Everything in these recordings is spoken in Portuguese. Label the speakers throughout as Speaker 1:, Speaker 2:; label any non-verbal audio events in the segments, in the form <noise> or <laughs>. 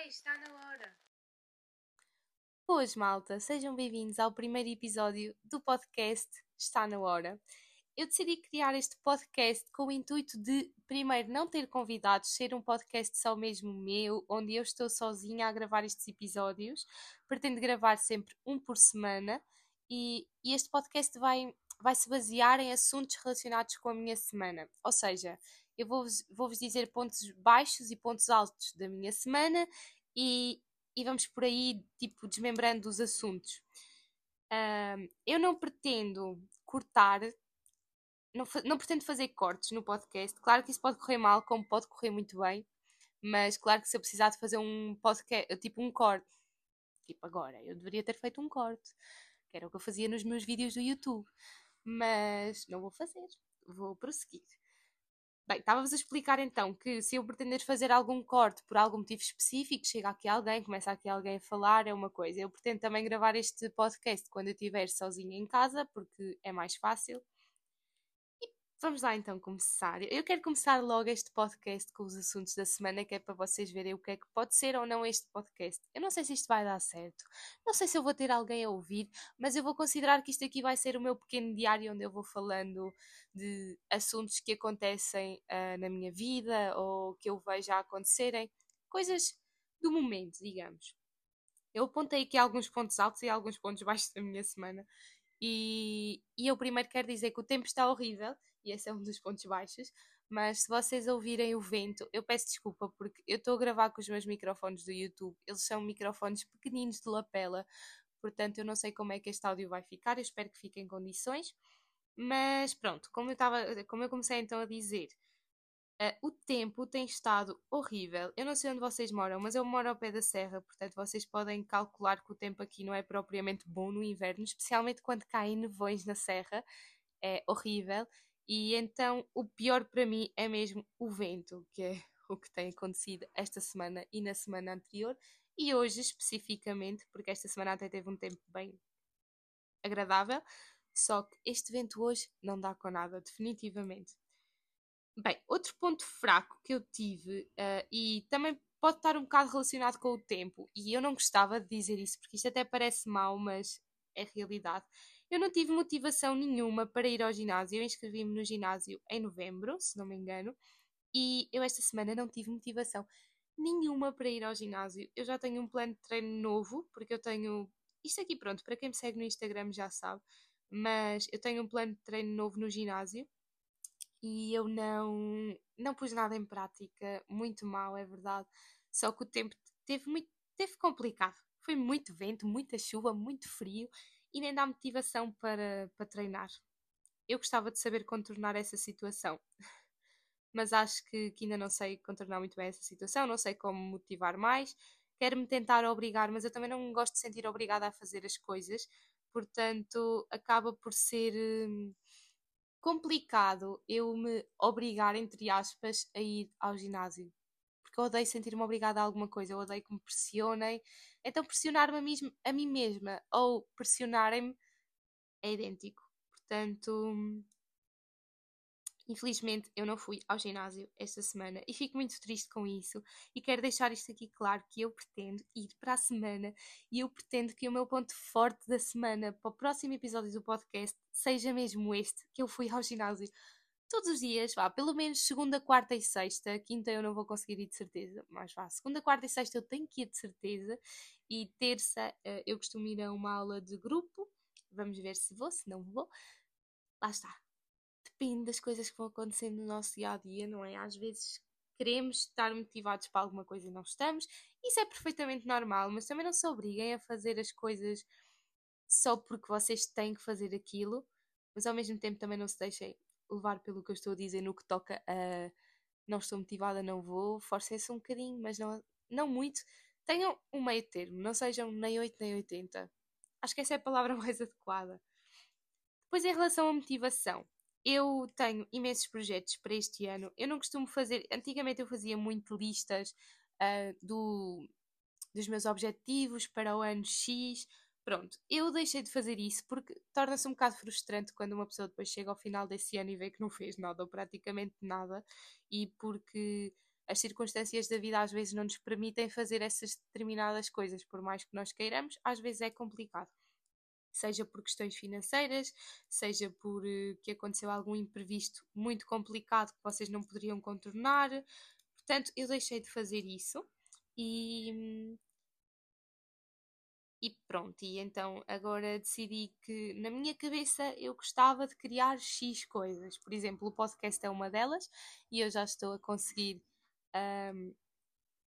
Speaker 1: Está na hora!
Speaker 2: Boas, malta! Sejam bem-vindos ao primeiro episódio do podcast Está na Hora. Eu decidi criar este podcast com o intuito de, primeiro, não ter convidados, ser um podcast só mesmo meu, onde eu estou sozinha a gravar estes episódios. Pretendo gravar sempre um por semana e, e este podcast vai, vai se basear em assuntos relacionados com a minha semana. Ou seja, eu vou-vos vou -vos dizer pontos baixos e pontos altos da minha semana e, e vamos por aí, tipo, desmembrando os assuntos. Uh, eu não pretendo cortar, não, não pretendo fazer cortes no podcast. Claro que isso pode correr mal, como pode correr muito bem, mas claro que se eu precisar de fazer um podcast, tipo um corte, tipo agora, eu deveria ter feito um corte, que era o que eu fazia nos meus vídeos do YouTube, mas não vou fazer, vou prosseguir. Bem, estava-vos a explicar então que se eu pretender fazer algum corte por algum motivo específico, chega aqui alguém, começa aqui alguém a falar, é uma coisa. Eu pretendo também gravar este podcast quando eu estiver sozinha em casa, porque é mais fácil. Vamos lá então começar. Eu quero começar logo este podcast com os assuntos da semana, que é para vocês verem o que é que pode ser ou não este podcast. Eu não sei se isto vai dar certo, não sei se eu vou ter alguém a ouvir, mas eu vou considerar que isto aqui vai ser o meu pequeno diário onde eu vou falando de assuntos que acontecem uh, na minha vida ou que eu vejo a acontecerem, coisas do momento, digamos. Eu apontei aqui alguns pontos altos e alguns pontos baixos da minha semana. E, e eu primeiro quero dizer que o tempo está horrível e esse é um dos pontos baixos. Mas se vocês ouvirem o vento, eu peço desculpa porque eu estou a gravar com os meus microfones do YouTube. Eles são microfones pequeninos de lapela, portanto eu não sei como é que este áudio vai ficar. Eu espero que fique em condições. Mas pronto, como eu, tava, como eu comecei então a dizer, uh, o tempo tem estado horrível. Eu não sei onde vocês moram, mas eu moro ao pé da serra, portanto vocês podem calcular que o tempo aqui não é propriamente bom no inverno, especialmente quando caem nevões na serra. É horrível. E então o pior para mim é mesmo o vento, que é <laughs> o que tem acontecido esta semana e na semana anterior, e hoje especificamente, porque esta semana até teve um tempo bem agradável, só que este vento hoje não dá com nada, definitivamente. Bem, outro ponto fraco que eu tive, uh, e também pode estar um bocado relacionado com o tempo, e eu não gostava de dizer isso, porque isto até parece mau, mas é realidade, eu não tive motivação nenhuma para ir ao ginásio. Eu inscrevi-me no ginásio em novembro, se não me engano, e eu esta semana não tive motivação nenhuma para ir ao ginásio. Eu já tenho um plano de treino novo, porque eu tenho. Isto aqui, pronto, para quem me segue no Instagram já sabe, mas eu tenho um plano de treino novo no ginásio e eu não, não pus nada em prática. Muito mal, é verdade. Só que o tempo teve muito. teve complicado. Foi muito vento, muita chuva, muito frio e nem dá motivação para, para treinar. Eu gostava de saber contornar essa situação, <laughs> mas acho que, que ainda não sei contornar muito bem essa situação, não sei como motivar mais. Quero-me tentar obrigar, mas eu também não gosto de sentir obrigada a fazer as coisas, portanto, acaba por ser hum, complicado eu me obrigar, entre aspas, a ir ao ginásio porque eu odeio sentir-me obrigada a alguma coisa, eu odeio que me pressionem. Então, pressionar-me a, a, mim mesma ou pressionarem-me é idêntico. Portanto, infelizmente, eu não fui ao ginásio esta semana e fico muito triste com isso. E quero deixar isto aqui claro: que eu pretendo ir para a semana e eu pretendo que o meu ponto forte da semana para o próximo episódio do podcast seja mesmo este: que eu fui ao ginásio todos os dias, vá, pelo menos segunda, quarta e sexta, quinta eu não vou conseguir ir de certeza, mas vá, segunda, quarta e sexta eu tenho que ir de certeza, e terça uh, eu costumo ir a uma aula de grupo, vamos ver se vou, se não vou, lá está. Depende das coisas que vão acontecendo no nosso dia a dia, não é? Às vezes queremos estar motivados para alguma coisa e não estamos, isso é perfeitamente normal, mas também não se obriguem a fazer as coisas só porque vocês têm que fazer aquilo, mas ao mesmo tempo também não se deixem levar pelo que eu estou a dizer no que toca a não estou motivada, não vou, forcem-se um bocadinho, mas não, não muito. Tenham um meio termo, não sejam nem 8 nem 80. Acho que essa é a palavra <laughs> mais adequada. Depois, em relação à motivação, eu tenho imensos projetos para este ano. Eu não costumo fazer. Antigamente eu fazia muito listas uh, do, dos meus objetivos para o ano X, Pronto, eu deixei de fazer isso porque torna-se um bocado frustrante quando uma pessoa depois chega ao final desse ano e vê que não fez nada ou praticamente nada e porque as circunstâncias da vida às vezes não nos permitem fazer essas determinadas coisas, por mais que nós queiramos, às vezes é complicado. Seja por questões financeiras, seja por uh, que aconteceu algum imprevisto muito complicado que vocês não poderiam contornar. Portanto, eu deixei de fazer isso e, e pronto, e então agora decidi que na minha cabeça eu gostava de criar X coisas. Por exemplo, o podcast é uma delas e eu já estou a conseguir um,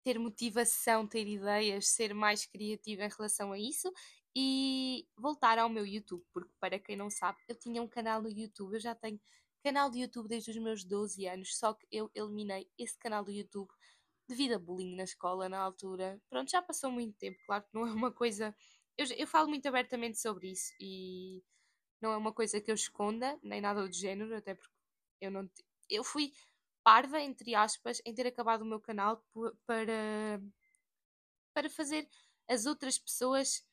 Speaker 2: ter motivação, ter ideias, ser mais criativa em relação a isso e voltar ao meu YouTube, porque para quem não sabe, eu tinha um canal no YouTube, eu já tenho canal de YouTube desde os meus 12 anos, só que eu eliminei esse canal do YouTube devido a bullying na escola na altura. Pronto, já passou muito tempo, claro que não é uma coisa. Eu, eu falo muito abertamente sobre isso e não é uma coisa que eu esconda, nem nada do género, até porque eu não. Eu fui parva, entre aspas, em ter acabado o meu canal para, para fazer as outras pessoas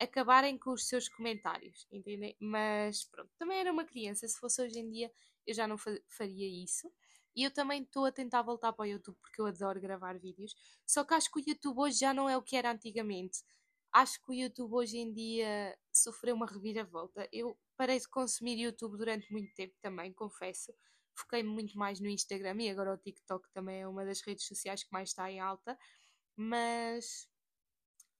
Speaker 2: acabarem com os seus comentários, entendem? Mas pronto, também era uma criança, se fosse hoje em dia eu já não faria isso. E eu também estou a tentar voltar para o YouTube porque eu adoro gravar vídeos. Só que acho que o YouTube hoje já não é o que era antigamente. Acho que o YouTube hoje em dia sofreu uma reviravolta. Eu parei de consumir YouTube durante muito tempo também, confesso foquei-me muito mais no Instagram e agora o TikTok também é uma das redes sociais que mais está em alta, mas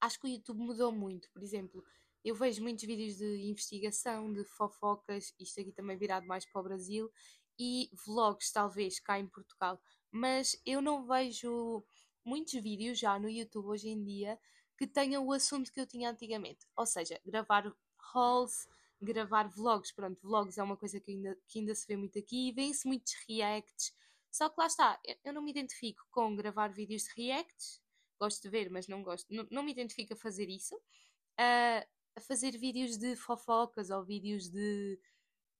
Speaker 2: acho que o YouTube mudou muito. Por exemplo, eu vejo muitos vídeos de investigação, de fofocas, isto aqui também virado mais para o Brasil, e vlogs, talvez, cá em Portugal. Mas eu não vejo muitos vídeos já no YouTube hoje em dia que tenham o assunto que eu tinha antigamente. Ou seja, gravar hauls, gravar vlogs. Pronto, vlogs é uma coisa que ainda, que ainda se vê muito aqui e vêem-se muitos reacts. Só que lá está, eu não me identifico com gravar vídeos de reacts. Gosto de ver, mas não gosto. Não, não me identifico a fazer isso. Uh, a fazer vídeos de fofocas ou vídeos de,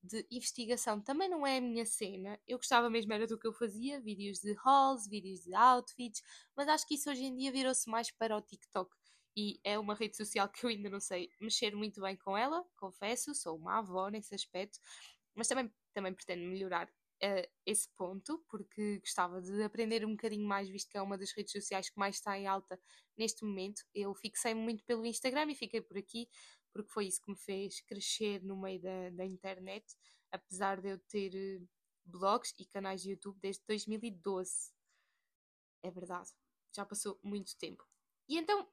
Speaker 2: de investigação também não é a minha cena. Eu gostava mesmo era do que eu fazia, vídeos de hauls, vídeos de outfits, mas acho que isso hoje em dia virou-se mais para o TikTok e é uma rede social que eu ainda não sei mexer muito bem com ela, confesso, sou uma avó nesse aspecto, mas também, também pretendo melhorar uh, esse ponto, porque gostava de aprender um bocadinho mais, visto que é uma das redes sociais que mais está em alta neste momento. Eu fixei-me muito pelo Instagram e fiquei por aqui, porque foi isso que me fez crescer no meio da, da internet, apesar de eu ter uh, blogs e canais de YouTube desde 2012. É verdade, já passou muito tempo. E então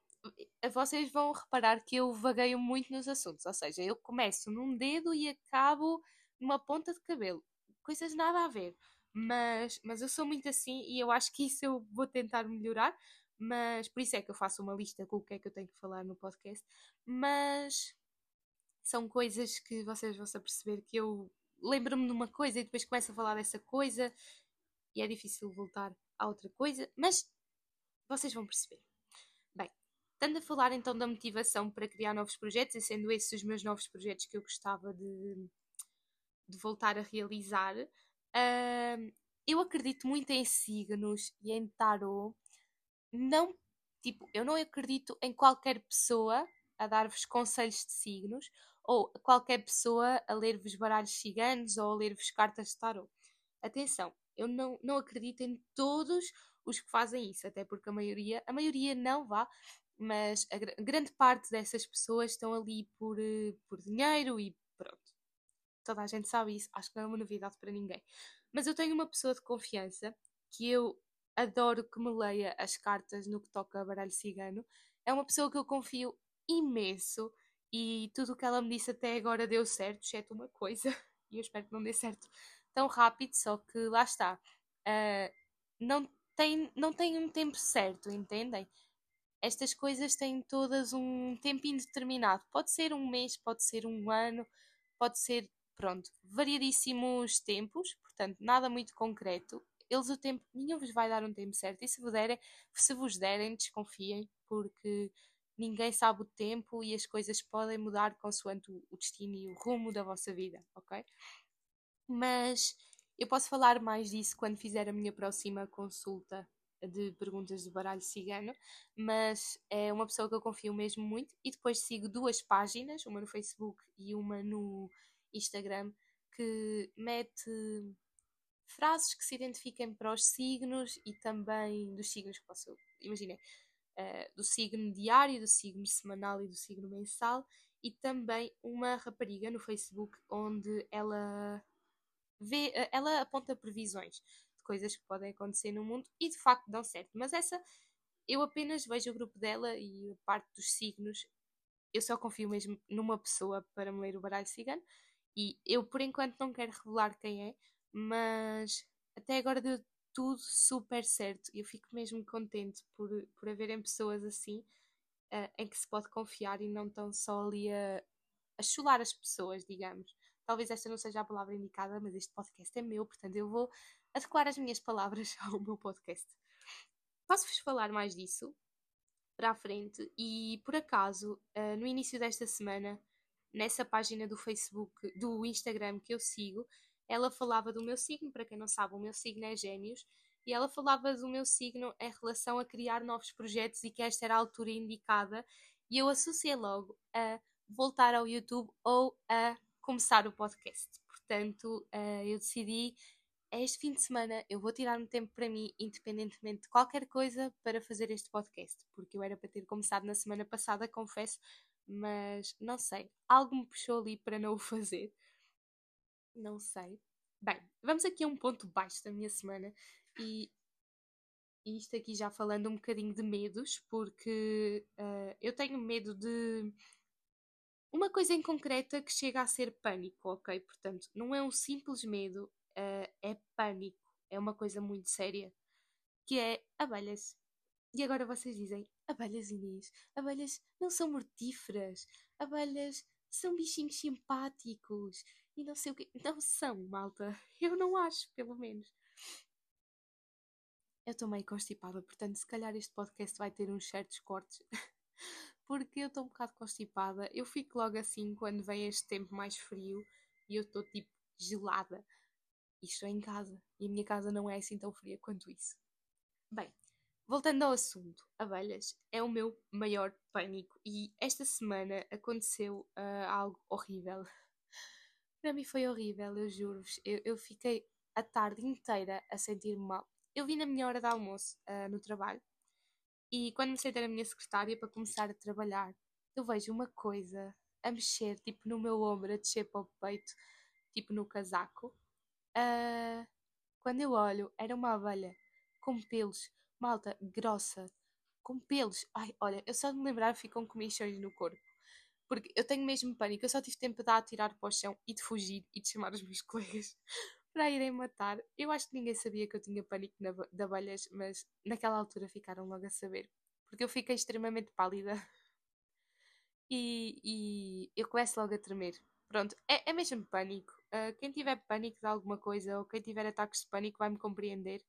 Speaker 2: vocês vão reparar que eu vagueio muito nos assuntos, ou seja, eu começo num dedo e acabo numa ponta de cabelo, coisas nada a ver, mas, mas eu sou muito assim e eu acho que isso eu vou tentar melhorar, mas por isso é que eu faço uma lista com o que é que eu tenho que falar no podcast, mas são coisas que vocês vão se perceber que eu lembro-me de uma coisa e depois começo a falar dessa coisa e é difícil voltar a outra coisa, mas vocês vão perceber. Estando a falar então da motivação para criar novos projetos, e sendo esses os meus novos projetos que eu gostava de, de voltar a realizar, uh, eu acredito muito em signos e em tarot. Não, tipo, eu não acredito em qualquer pessoa a dar-vos conselhos de signos ou qualquer pessoa a ler-vos baralhos ciganos ou a ler-vos cartas de tarot. Atenção, eu não, não acredito em todos os que fazem isso, até porque a maioria, a maioria não vá, mas a gr grande parte dessas pessoas estão ali por, uh, por dinheiro e pronto. Toda a gente sabe isso, acho que não é uma novidade para ninguém. Mas eu tenho uma pessoa de confiança que eu adoro que me leia as cartas no que toca a baralho cigano. É uma pessoa que eu confio imenso e tudo o que ela me disse até agora deu certo, exceto uma coisa, <laughs> e eu espero que não dê certo tão rápido, só que lá está. Uh, não, tem, não tem um tempo certo, entendem? estas coisas têm todas um tempo indeterminado. Pode ser um mês, pode ser um ano, pode ser, pronto, variadíssimos tempos, portanto, nada muito concreto. Eles o tempo, nenhum vos vai dar um tempo certo. E se vos derem, se vos derem, desconfiem, porque ninguém sabe o tempo e as coisas podem mudar consoante o destino e o rumo da vossa vida, ok? Mas eu posso falar mais disso quando fizer a minha próxima consulta de perguntas do baralho cigano, mas é uma pessoa que eu confio mesmo muito. E depois sigo duas páginas, uma no Facebook e uma no Instagram, que mete frases que se identifiquem para os signos e também dos signos que posso. Imaginem, uh, do signo diário, do signo semanal e do signo mensal. E também uma rapariga no Facebook onde ela vê, uh, ela aponta previsões de coisas que podem acontecer no mundo e de facto dão certo. Mas essa eu apenas vejo o grupo dela e a parte dos signos. Eu só confio mesmo numa pessoa para me ler o baralho cigano. E eu, por enquanto, não quero revelar quem é, mas até agora deu tudo super certo. Eu fico mesmo contente por, por haverem pessoas assim uh, em que se pode confiar e não estão só ali a, a chular as pessoas, digamos. Talvez esta não seja a palavra indicada, mas este podcast é meu, portanto eu vou adequar as minhas palavras <laughs> ao meu podcast. Posso-vos falar mais disso para a frente e por acaso, uh, no início desta semana, nessa página do Facebook, do Instagram que eu sigo, ela falava do meu signo, para quem não sabe, o meu signo é Gêmeos, e ela falava do meu signo em relação a criar novos projetos e que esta era a altura indicada, e eu associei logo a voltar ao YouTube ou a começar o podcast. Portanto, uh, eu decidi este fim de semana eu vou tirar um tempo para mim, independentemente de qualquer coisa, para fazer este podcast, porque eu era para ter começado na semana passada, confesso, mas não sei, algo me puxou ali para não o <laughs> fazer. Não sei. Bem, vamos aqui a um ponto baixo da minha semana e, e isto aqui já falando um bocadinho de medos, porque uh, eu tenho medo de uma coisa em concreta que chega a ser pânico, ok? Portanto, não é um simples medo, uh, é pânico, é uma coisa muito séria, que é abelhas. E agora vocês dizem, abelhas Inês, abelhas não são mortíferas, abelhas são bichinhos simpáticos e não sei o que. Não são, malta. <laughs> Eu não acho, pelo menos. Eu estou meio constipada, portanto, se calhar este podcast vai ter uns certos cortes. <laughs> porque eu estou um bocado constipada. Eu fico logo assim quando vem este tempo mais frio e eu estou tipo gelada. Isto é em casa. E a minha casa não é assim tão fria quanto isso. Bem, voltando ao assunto, abelhas é o meu maior pânico. E esta semana aconteceu uh, algo horrível. <laughs> Para mim foi horrível, eu juro-vos. Eu, eu, fiquei a tarde inteira a sentir-me mal. Eu vim na minha hora de almoço uh, no trabalho e quando me sentei na minha secretária para começar a trabalhar, eu vejo uma coisa a mexer, tipo no meu ombro, a descer para o peito, tipo no casaco. Uh, quando eu olho, era uma abelha com pelos, malta, grossa, com pelos. Ai, olha, eu só de me lembrar ficam comichões no corpo. Porque eu tenho mesmo pânico, eu só tive tempo de a tirar para o chão e de fugir e de chamar os meus <laughs> colegas para irem matar. Eu acho que ninguém sabia que eu tinha pânico na, de abelhas, mas naquela altura ficaram logo a saber. Porque eu fiquei extremamente pálida. <laughs> E, e eu começo logo a tremer. Pronto, é, é mesmo pânico. Uh, quem tiver pânico de alguma coisa ou quem tiver ataques de pânico vai me compreender.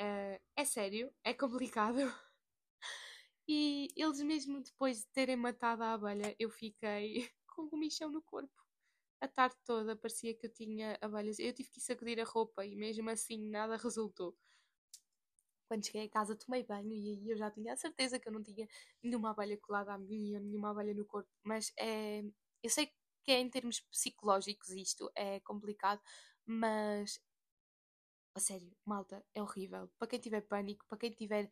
Speaker 2: Uh, é sério, é complicado. <laughs> E eles mesmo depois de terem matado a abelha, eu fiquei <laughs> com comichão no corpo. A tarde toda parecia que eu tinha abelhas. Eu tive que sacudir a roupa e mesmo assim nada resultou. Quando cheguei a casa tomei banho e aí eu já tinha a certeza que eu não tinha nenhuma abelha colada a mim ou nenhuma abelha no corpo. Mas é, eu sei que é em termos psicológicos isto é complicado, mas a sério, malta, é horrível. Para quem tiver pânico, para quem tiver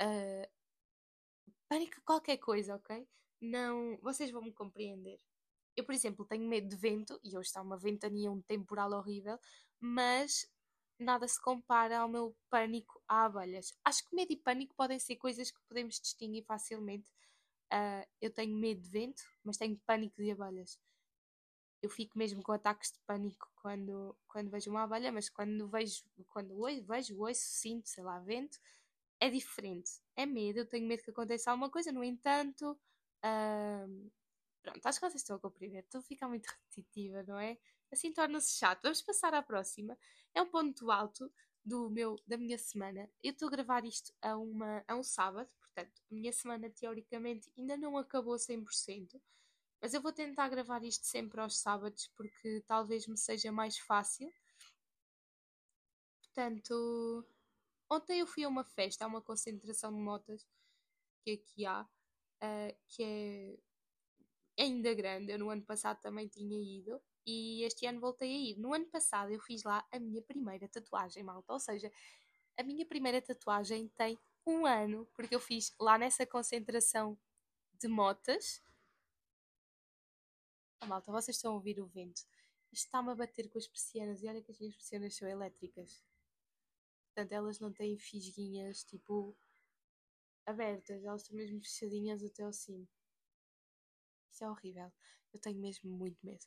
Speaker 2: uh, pânico qualquer coisa, ok? Não, vocês vão me compreender. Eu, por exemplo, tenho medo de vento e hoje está uma ventania, um temporal horrível, mas nada se compara ao meu pânico a abelhas. Acho que medo e pânico podem ser coisas que podemos distinguir facilmente. Uh, eu tenho medo de vento, mas tenho pânico de abelhas eu fico mesmo com ataques de pânico quando, quando vejo uma abelha, mas quando vejo, quando vejo, ouço, sinto, sei lá, vento, é diferente. É medo, eu tenho medo que aconteça alguma coisa, no entanto, hum, pronto, acho que vocês estão a compreender. Estou a ficar muito <laughs> repetitiva, não é? Assim torna-se chato. Vamos passar à próxima. É um ponto alto do meu, da minha semana. Eu estou a gravar isto a, uma, a um sábado, portanto, a minha semana teoricamente ainda não acabou 100%. Mas eu vou tentar gravar isto sempre aos sábados porque talvez me seja mais fácil. Portanto, ontem eu fui a uma festa, a uma concentração de motas que aqui há, uh, que é ainda grande. Eu no ano passado também tinha ido. e este ano voltei a ir. No ano passado eu fiz lá a minha primeira tatuagem, malta. Ou seja, a minha primeira tatuagem tem um ano, porque eu fiz lá nessa concentração de motas. Malta, vocês estão a ouvir o vento. Isto está-me a bater com as persianas e olha que as minhas persianas são elétricas. Portanto, elas não têm fisguinhas tipo abertas, elas estão mesmo fechadinhas até ao cimo. Isso é horrível. Eu tenho mesmo muito medo.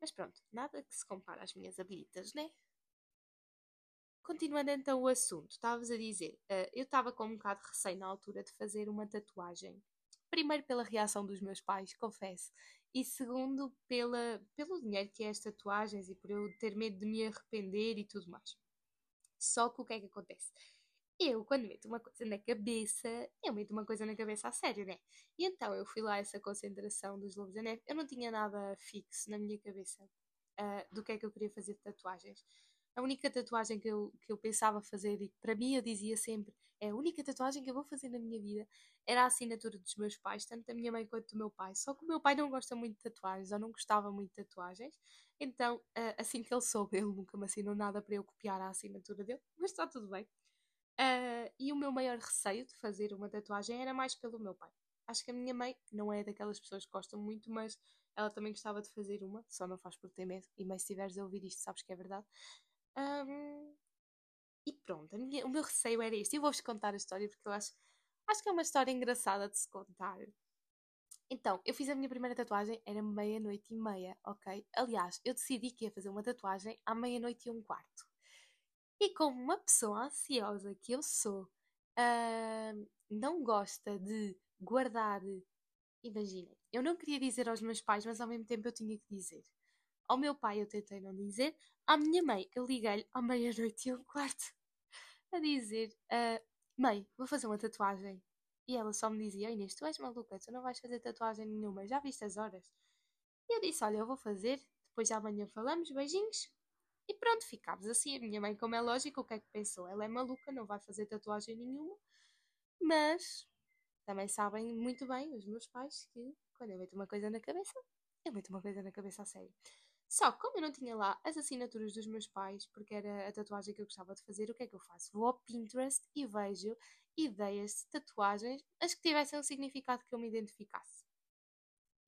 Speaker 2: Mas pronto, nada que se compare às minhas habilitas, né? Continuando então o assunto, estavas a dizer, uh, eu estava com um bocado de receio na altura de fazer uma tatuagem. Primeiro pela reação dos meus pais, confesso, e segundo pela, pelo dinheiro que é as tatuagens e por eu ter medo de me arrepender e tudo mais. Só que o que é que acontece? Eu, quando meto uma coisa na cabeça, eu meto uma coisa na cabeça a sério, né? E então eu fui lá a essa concentração dos Lobos da Neve. Eu não tinha nada fixo na minha cabeça uh, do que é que eu queria fazer de tatuagens. A única tatuagem que eu, que eu pensava fazer, e para mim eu dizia sempre, é a única tatuagem que eu vou fazer na minha vida, era a assinatura dos meus pais, tanto da minha mãe quanto do meu pai. Só que o meu pai não gosta muito de tatuagens, ou não gostava muito de tatuagens. Então, assim que ele soube, ele nunca me assinou nada para eu copiar a assinatura dele, mas está tudo bem. Uh, e o meu maior receio de fazer uma tatuagem era mais pelo meu pai. Acho que a minha mãe não é daquelas pessoas que gostam muito, mas ela também gostava de fazer uma, só não faz por ter medo. E mãe, se estiveres a ouvir isto, sabes que é verdade. Um, e pronto, minha, o meu receio era este. E vou-vos contar a história porque eu acho, acho que é uma história engraçada de se contar. Então, eu fiz a minha primeira tatuagem, era meia-noite e meia, ok? Aliás, eu decidi que ia fazer uma tatuagem à meia-noite e um quarto. E como uma pessoa ansiosa que eu sou, uh, não gosta de guardar. Imaginem, eu não queria dizer aos meus pais, mas ao mesmo tempo eu tinha que dizer. Ao meu pai eu tentei não dizer, à minha mãe eu liguei-lhe à meia-noite e um quarto a dizer: uh, Mãe, vou fazer uma tatuagem. E ela só me dizia: Inês, tu és maluca, tu não vais fazer tatuagem nenhuma, já viste as horas? E eu disse: Olha, eu vou fazer, depois amanhã falamos, beijinhos. E pronto, ficámos assim. A minha mãe, como é lógico, o que é que pensou? Ela é maluca, não vai fazer tatuagem nenhuma. Mas também sabem muito bem, os meus pais, que quando eu meto uma coisa na cabeça, eu meto uma coisa na cabeça a sério. Só que como eu não tinha lá as assinaturas dos meus pais, porque era a tatuagem que eu gostava de fazer, o que é que eu faço? Vou ao Pinterest e vejo ideias de tatuagens, as que tivessem um significado que eu me identificasse.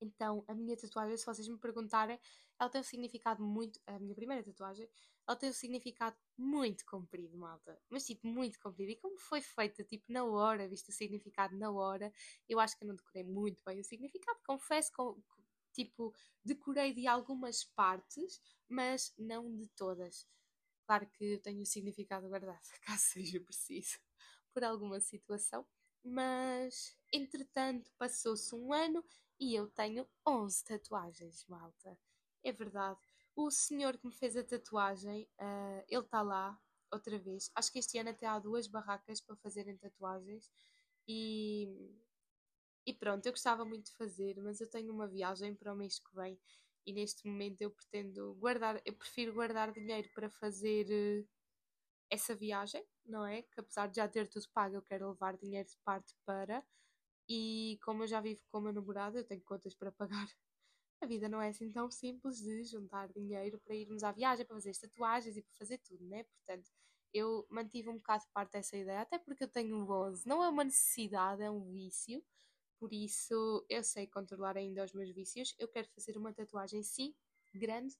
Speaker 2: Então, a minha tatuagem, se vocês me perguntarem, ela tem um significado muito. A minha primeira tatuagem, ela tem um significado muito comprido, malta. Mas, tipo, muito comprido. E como foi feita, tipo, na hora, visto o significado na hora, eu acho que eu não decorei muito bem o significado. Confesso tipo, decorei de algumas partes, mas não de todas. Claro que tenho o significado guardado, <laughs> caso seja preciso, por alguma situação. Mas, entretanto, passou-se um ano e eu tenho 11 tatuagens, malta. É verdade. O senhor que me fez a tatuagem, uh, ele está lá outra vez. Acho que este ano até há duas barracas para fazerem tatuagens. E, e pronto, eu gostava muito de fazer, mas eu tenho uma viagem para o mês que vem. E neste momento eu pretendo guardar, eu prefiro guardar dinheiro para fazer uh, essa viagem, não é? Que apesar de já ter tudo pago, eu quero levar dinheiro de parte para. E como eu já vivo com o meu namorado, eu tenho contas para pagar. <laughs> A vida não é assim tão simples de juntar dinheiro para irmos à viagem, para fazer as tatuagens e para fazer tudo, né? Portanto, eu mantive um bocado de parte dessa ideia, até porque eu tenho um 11. Não é uma necessidade, é um vício. Por isso, eu sei controlar ainda os meus vícios. Eu quero fazer uma tatuagem, sim, grande.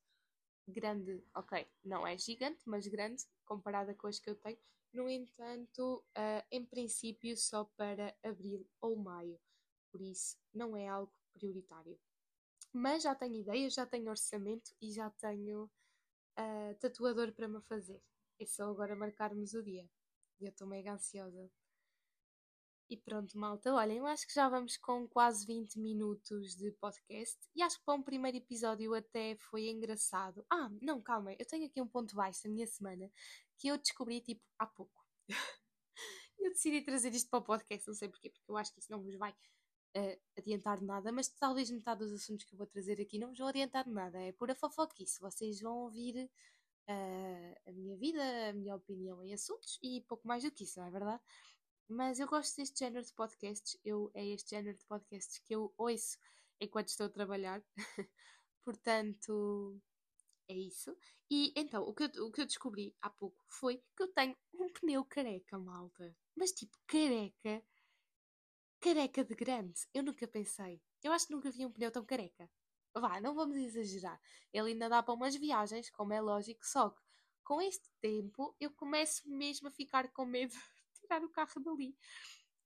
Speaker 2: Grande, ok, não é gigante, mas grande comparada com as que eu tenho. No entanto, uh, em princípio, só para abril ou maio, por isso não é algo prioritário. Mas já tenho ideias, já tenho orçamento e já tenho uh, tatuador para me fazer. É só agora marcarmos o dia. Eu estou mega ansiosa. E pronto, malta, olhem, eu acho que já vamos com quase 20 minutos de podcast e acho que para um primeiro episódio até foi engraçado. Ah, não, calma, eu tenho aqui um ponto baixo da minha semana que eu descobri tipo há pouco. <laughs> eu decidi trazer isto para o podcast, não sei porquê, porque eu acho que isso não vos vai uh, adiantar nada, mas talvez metade dos assuntos que eu vou trazer aqui não vos vão adiantar nada, é pura fofoquice. Vocês vão ouvir uh, a minha vida, a minha opinião em assuntos e pouco mais do que isso, não é verdade? Mas eu gosto deste género de podcasts, eu, é este género de podcasts que eu ouço enquanto estou a trabalhar, <laughs> Portanto, é isso. E então, o que, eu, o que eu descobri há pouco foi que eu tenho um pneu careca, malta. Mas tipo, careca. Careca de grande. Eu nunca pensei. Eu acho que nunca vi um pneu tão careca. Vá, não vamos exagerar. Ele ainda dá para umas viagens, como é lógico, só que com este tempo eu começo mesmo a ficar com medo tirar o carro dali.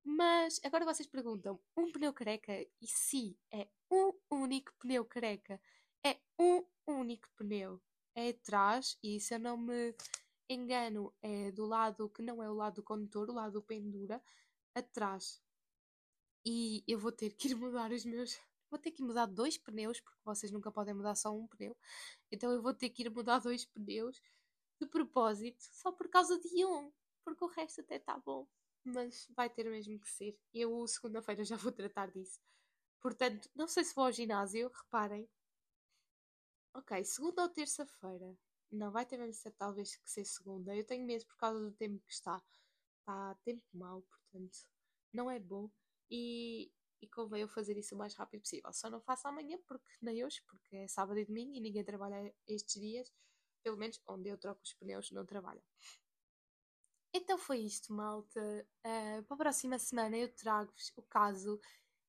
Speaker 2: Mas agora vocês perguntam: um pneu careca? E sim, é um único pneu careca. É um único pneu. É atrás, e se eu não me engano, é do lado que não é o lado do condutor, o lado do pendura, atrás. E eu vou ter que ir <laughs> mudar os meus. Vou ter que mudar dois pneus, porque vocês nunca podem mudar só um pneu. Então eu vou ter que ir mudar dois pneus de propósito, só por causa de um. Porque o resto até está bom. Mas vai ter mesmo que ser. Eu, segunda-feira, já vou tratar disso. Portanto, não sei se vou ao ginásio, reparem. Ok, segunda ou terça-feira? Não, vai ter mesmo ser, talvez que ser segunda. Eu tenho medo por causa do tempo que está. Está tempo mau, portanto, não é bom. E, e convém eu fazer isso o mais rápido possível. Só não faço amanhã, porque nem hoje, porque é sábado e domingo e ninguém trabalha estes dias. Pelo menos onde eu troco os pneus não trabalham. Então foi isto, malta. Uh, para a próxima semana eu trago-vos o caso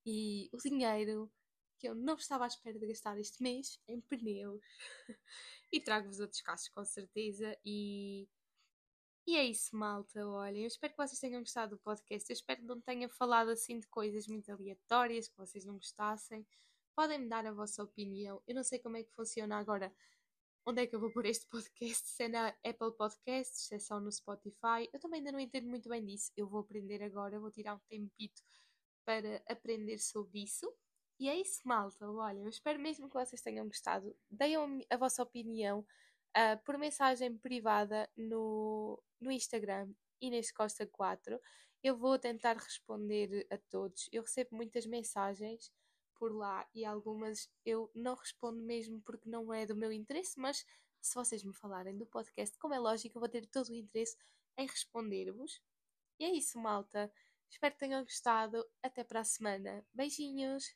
Speaker 2: e o dinheiro que eu não estava à espera de gastar este mês em pneus. <laughs> e trago-vos outros casos com certeza. E, e é isso, malta. Olhem, eu espero que vocês tenham gostado do podcast. Eu espero que não tenha falado assim de coisas muito aleatórias, que vocês não gostassem. Podem-me dar a vossa opinião. Eu não sei como é que funciona agora. Onde é que eu vou pôr este podcast? Se é na Apple Podcasts, se é só no Spotify. Eu também ainda não entendo muito bem disso. Eu vou aprender agora, vou tirar um tempito para aprender sobre isso. E é isso, malta. Olha, eu espero mesmo que vocês tenham gostado. Deem a vossa opinião uh, por mensagem privada no, no Instagram Inês Costa 4. Eu vou tentar responder a todos. Eu recebo muitas mensagens por lá e algumas eu não respondo mesmo porque não é do meu interesse, mas se vocês me falarem do podcast, como é lógico, eu vou ter todo o interesse em responder-vos. E é isso, malta. Espero que tenham gostado. Até para a semana. Beijinhos!